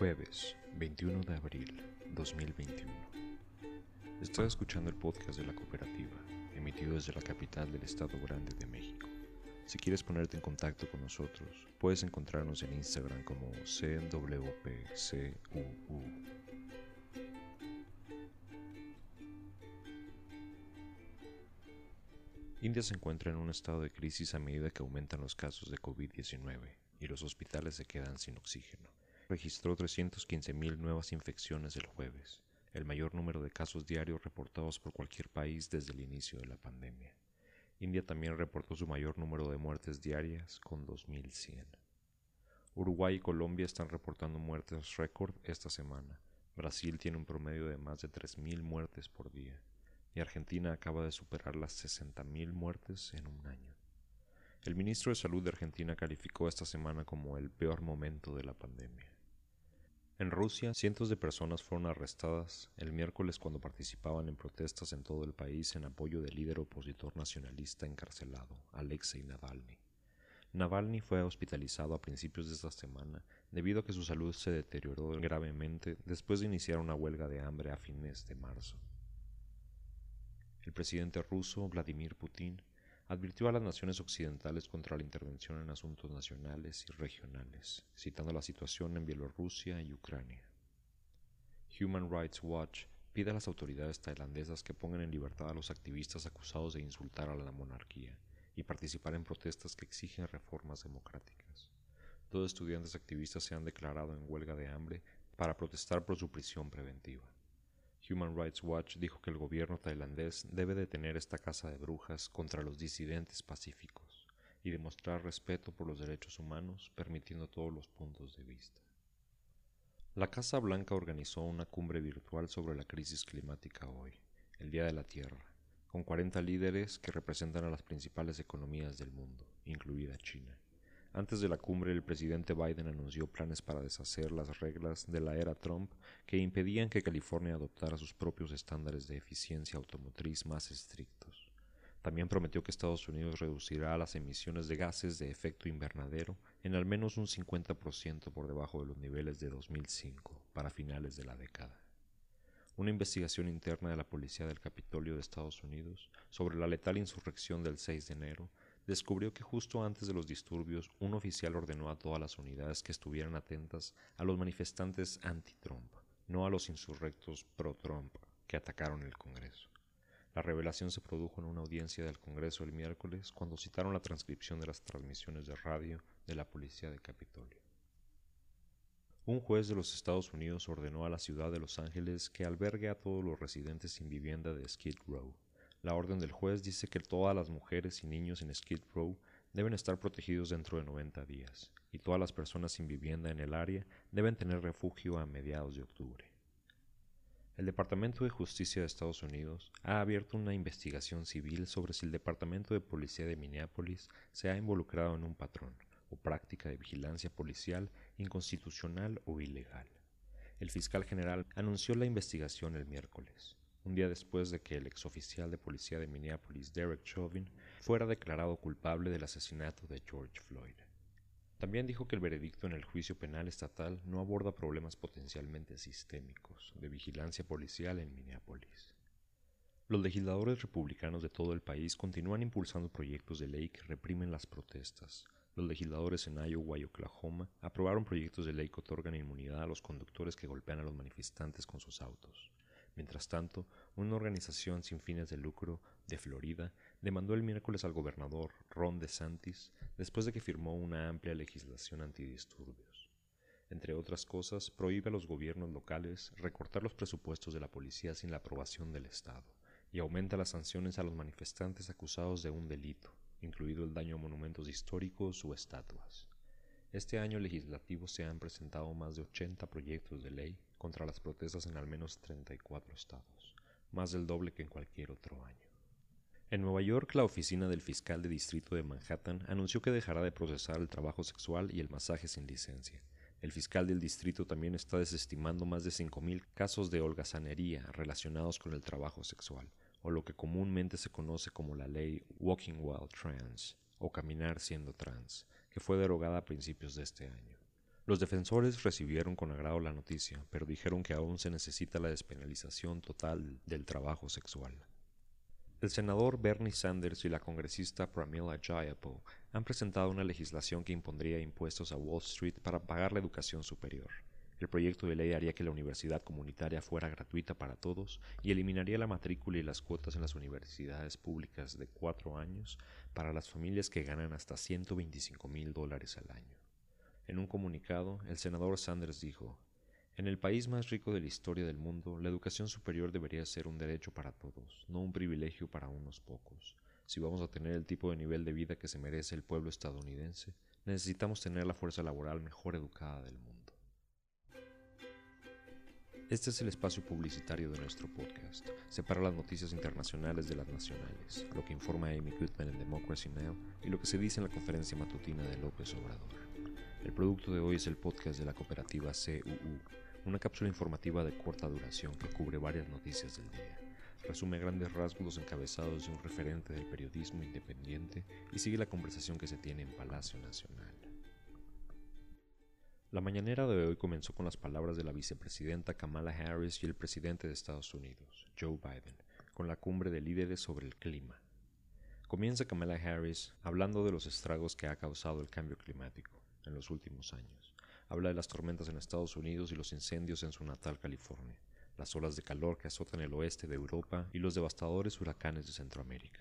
Jueves 21 de abril 2021. Estás escuchando el podcast de la cooperativa, emitido desde la capital del Estado Grande de México. Si quieres ponerte en contacto con nosotros, puedes encontrarnos en Instagram como CWPCUU. India se encuentra en un estado de crisis a medida que aumentan los casos de COVID-19 y los hospitales se quedan sin oxígeno. Registró 315.000 nuevas infecciones el jueves, el mayor número de casos diarios reportados por cualquier país desde el inicio de la pandemia. India también reportó su mayor número de muertes diarias, con 2.100. Uruguay y Colombia están reportando muertes récord esta semana. Brasil tiene un promedio de más de 3.000 muertes por día y Argentina acaba de superar las 60.000 muertes en un año. El ministro de Salud de Argentina calificó esta semana como el peor momento de la pandemia. En Rusia, cientos de personas fueron arrestadas el miércoles cuando participaban en protestas en todo el país en apoyo del líder opositor nacionalista encarcelado, Alexei Navalny. Navalny fue hospitalizado a principios de esta semana debido a que su salud se deterioró gravemente después de iniciar una huelga de hambre a fines de marzo. El presidente ruso Vladimir Putin advirtió a las naciones occidentales contra la intervención en asuntos nacionales y regionales, citando la situación en Bielorrusia y Ucrania. Human Rights Watch pide a las autoridades tailandesas que pongan en libertad a los activistas acusados de insultar a la monarquía y participar en protestas que exigen reformas democráticas. Dos estudiantes activistas se han declarado en huelga de hambre para protestar por su prisión preventiva. Human Rights Watch dijo que el gobierno tailandés debe detener esta caza de brujas contra los disidentes pacíficos y demostrar respeto por los derechos humanos, permitiendo todos los puntos de vista. La Casa Blanca organizó una cumbre virtual sobre la crisis climática hoy, el Día de la Tierra, con 40 líderes que representan a las principales economías del mundo, incluida China. Antes de la cumbre, el presidente Biden anunció planes para deshacer las reglas de la era Trump que impedían que California adoptara sus propios estándares de eficiencia automotriz más estrictos. También prometió que Estados Unidos reducirá las emisiones de gases de efecto invernadero en al menos un 50% por debajo de los niveles de 2005 para finales de la década. Una investigación interna de la Policía del Capitolio de Estados Unidos sobre la letal insurrección del 6 de enero descubrió que justo antes de los disturbios un oficial ordenó a todas las unidades que estuvieran atentas a los manifestantes anti-Trump, no a los insurrectos pro-Trump que atacaron el Congreso. La revelación se produjo en una audiencia del Congreso el miércoles cuando citaron la transcripción de las transmisiones de radio de la policía de Capitolio. Un juez de los Estados Unidos ordenó a la ciudad de Los Ángeles que albergue a todos los residentes sin vivienda de Skid Row, la orden del juez dice que todas las mujeres y niños en Skid Row deben estar protegidos dentro de 90 días, y todas las personas sin vivienda en el área deben tener refugio a mediados de octubre. El Departamento de Justicia de Estados Unidos ha abierto una investigación civil sobre si el Departamento de Policía de Minneapolis se ha involucrado en un patrón o práctica de vigilancia policial inconstitucional o ilegal. El fiscal general anunció la investigación el miércoles un día después de que el exoficial de policía de Minneapolis, Derek Chauvin, fuera declarado culpable del asesinato de George Floyd. También dijo que el veredicto en el juicio penal estatal no aborda problemas potencialmente sistémicos de vigilancia policial en Minneapolis. Los legisladores republicanos de todo el país continúan impulsando proyectos de ley que reprimen las protestas. Los legisladores en Iowa y Oklahoma aprobaron proyectos de ley que otorgan inmunidad a los conductores que golpean a los manifestantes con sus autos. Mientras tanto, una organización sin fines de lucro de Florida demandó el miércoles al gobernador Ron DeSantis después de que firmó una amplia legislación antidisturbios. Entre otras cosas, prohíbe a los gobiernos locales recortar los presupuestos de la policía sin la aprobación del Estado y aumenta las sanciones a los manifestantes acusados de un delito, incluido el daño a monumentos históricos o estatuas. Este año legislativo se han presentado más de 80 proyectos de ley contra las protestas en al menos 34 estados, más del doble que en cualquier otro año. En Nueva York, la oficina del fiscal de distrito de Manhattan anunció que dejará de procesar el trabajo sexual y el masaje sin licencia. El fiscal del distrito también está desestimando más de 5.000 casos de holgazanería relacionados con el trabajo sexual, o lo que comúnmente se conoce como la ley Walking While Trans, o caminar siendo trans, que fue derogada a principios de este año. Los defensores recibieron con agrado la noticia, pero dijeron que aún se necesita la despenalización total del trabajo sexual. El senador Bernie Sanders y la congresista Pramila Jayapal han presentado una legislación que impondría impuestos a Wall Street para pagar la educación superior. El proyecto de ley haría que la universidad comunitaria fuera gratuita para todos y eliminaría la matrícula y las cuotas en las universidades públicas de cuatro años para las familias que ganan hasta 125 mil dólares al año. En un comunicado, el senador Sanders dijo, En el país más rico de la historia del mundo, la educación superior debería ser un derecho para todos, no un privilegio para unos pocos. Si vamos a tener el tipo de nivel de vida que se merece el pueblo estadounidense, necesitamos tener la fuerza laboral mejor educada del mundo. Este es el espacio publicitario de nuestro podcast. Separa las noticias internacionales de las nacionales, lo que informa Amy Goodman en Democracy Now! y lo que se dice en la conferencia matutina de López Obrador. El producto de hoy es el podcast de la cooperativa CUU, una cápsula informativa de corta duración que cubre varias noticias del día. Resume grandes rasgos encabezados de un referente del periodismo independiente y sigue la conversación que se tiene en Palacio Nacional. La mañanera de hoy comenzó con las palabras de la vicepresidenta Kamala Harris y el presidente de Estados Unidos, Joe Biden, con la cumbre de líderes sobre el clima. Comienza Kamala Harris hablando de los estragos que ha causado el cambio climático en los últimos años. Habla de las tormentas en Estados Unidos y los incendios en su natal California, las olas de calor que azotan el oeste de Europa y los devastadores huracanes de Centroamérica.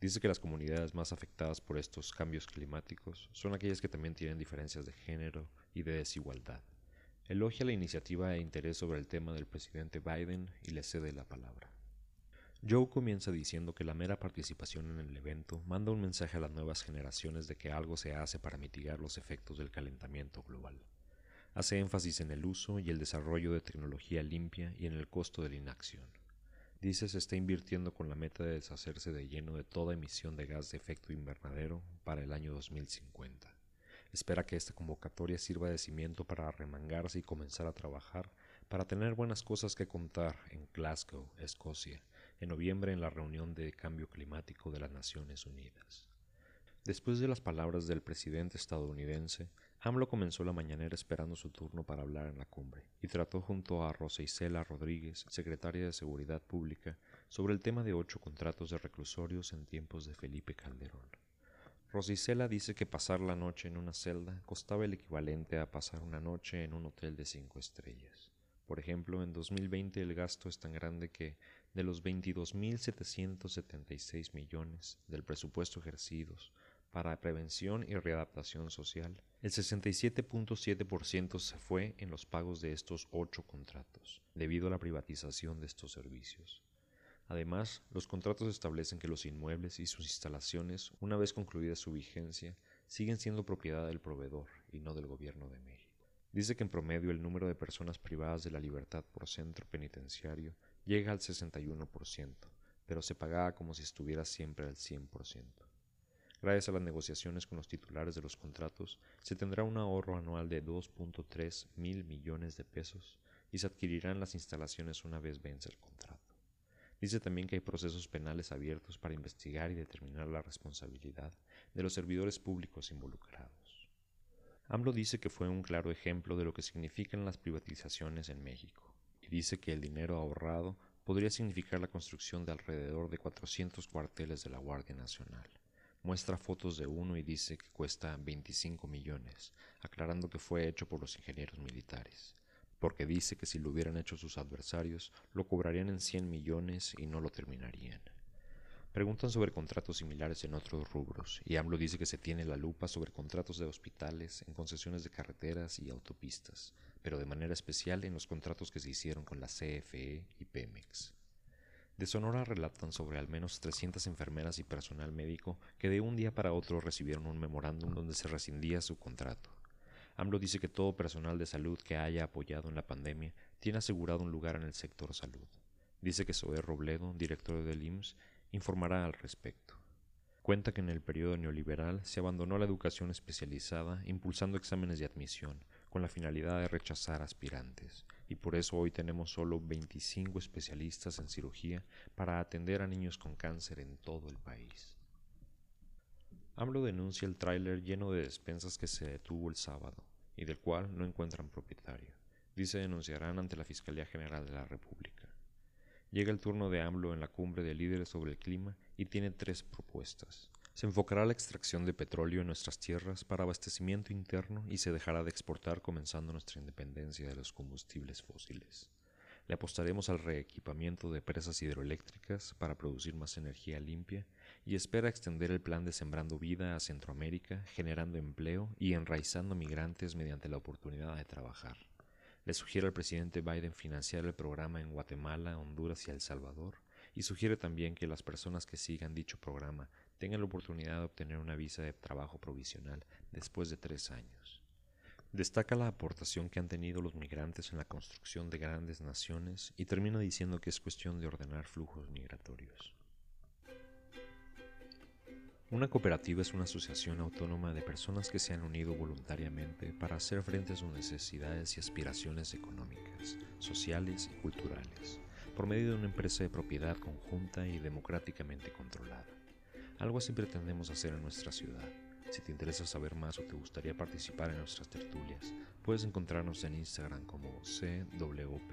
Dice que las comunidades más afectadas por estos cambios climáticos son aquellas que también tienen diferencias de género y de desigualdad. Elogia la iniciativa e interés sobre el tema del presidente Biden y le cede la palabra. Joe comienza diciendo que la mera participación en el evento manda un mensaje a las nuevas generaciones de que algo se hace para mitigar los efectos del calentamiento global. Hace énfasis en el uso y el desarrollo de tecnología limpia y en el costo de la inacción. Dice se está invirtiendo con la meta de deshacerse de lleno de toda emisión de gas de efecto invernadero para el año 2050. Espera que esta convocatoria sirva de cimiento para arremangarse y comenzar a trabajar para tener buenas cosas que contar en Glasgow, Escocia, en noviembre en la reunión de cambio climático de las Naciones Unidas. Después de las palabras del presidente estadounidense, AMLO comenzó la mañanera esperando su turno para hablar en la cumbre y trató junto a Rosa Isela Rodríguez, secretaria de Seguridad Pública, sobre el tema de ocho contratos de reclusorios en tiempos de Felipe Calderón. Rosicela dice que pasar la noche en una celda costaba el equivalente a pasar una noche en un hotel de cinco estrellas. Por ejemplo, en 2020 el gasto es tan grande que de los 22.776 millones del presupuesto ejercidos para prevención y readaptación social, el 67.7% se fue en los pagos de estos ocho contratos, debido a la privatización de estos servicios. Además, los contratos establecen que los inmuebles y sus instalaciones, una vez concluida su vigencia, siguen siendo propiedad del proveedor y no del gobierno de México. Dice que en promedio el número de personas privadas de la libertad por centro penitenciario llega al 61%, pero se pagaba como si estuviera siempre al 100%. Gracias a las negociaciones con los titulares de los contratos, se tendrá un ahorro anual de 2.3 mil millones de pesos y se adquirirán las instalaciones una vez vence el contrato. Dice también que hay procesos penales abiertos para investigar y determinar la responsabilidad de los servidores públicos involucrados. AMLO dice que fue un claro ejemplo de lo que significan las privatizaciones en México y dice que el dinero ahorrado podría significar la construcción de alrededor de 400 cuarteles de la Guardia Nacional. Muestra fotos de uno y dice que cuesta 25 millones, aclarando que fue hecho por los ingenieros militares, porque dice que si lo hubieran hecho sus adversarios, lo cobrarían en 100 millones y no lo terminarían. Preguntan sobre contratos similares en otros rubros, y AMLO dice que se tiene la lupa sobre contratos de hospitales, en concesiones de carreteras y autopistas, pero de manera especial en los contratos que se hicieron con la CFE y Pemex. De Sonora relatan sobre al menos 300 enfermeras y personal médico que de un día para otro recibieron un memorándum donde se rescindía su contrato. AMLO dice que todo personal de salud que haya apoyado en la pandemia tiene asegurado un lugar en el sector salud. Dice que Zoé Robledo, director del IMSS, informará al respecto. Cuenta que en el periodo neoliberal se abandonó la educación especializada impulsando exámenes de admisión con la finalidad de rechazar aspirantes y por eso hoy tenemos solo 25 especialistas en cirugía para atender a niños con cáncer en todo el país. AMLO denuncia el tráiler lleno de despensas que se detuvo el sábado y del cual no encuentran propietario. Dice denunciarán ante la Fiscalía General de la República. Llega el turno de AMLO en la cumbre de líderes sobre el clima y tiene tres propuestas. Se enfocará la extracción de petróleo en nuestras tierras para abastecimiento interno y se dejará de exportar comenzando nuestra independencia de los combustibles fósiles. Le apostaremos al reequipamiento de presas hidroeléctricas para producir más energía limpia y espera extender el plan de Sembrando Vida a Centroamérica, generando empleo y enraizando migrantes mediante la oportunidad de trabajar. Le sugiere al presidente Biden financiar el programa en Guatemala, Honduras y El Salvador, y sugiere también que las personas que sigan dicho programa tengan la oportunidad de obtener una visa de trabajo provisional después de tres años. Destaca la aportación que han tenido los migrantes en la construcción de grandes naciones y termina diciendo que es cuestión de ordenar flujos migratorios. Una cooperativa es una asociación autónoma de personas que se han unido voluntariamente para hacer frente a sus necesidades y aspiraciones económicas, sociales y culturales, por medio de una empresa de propiedad conjunta y democráticamente controlada. Algo así pretendemos hacer en nuestra ciudad si te interesa saber más o te gustaría participar en nuestras tertulias, puedes encontrarnos en Instagram como CWPCUU.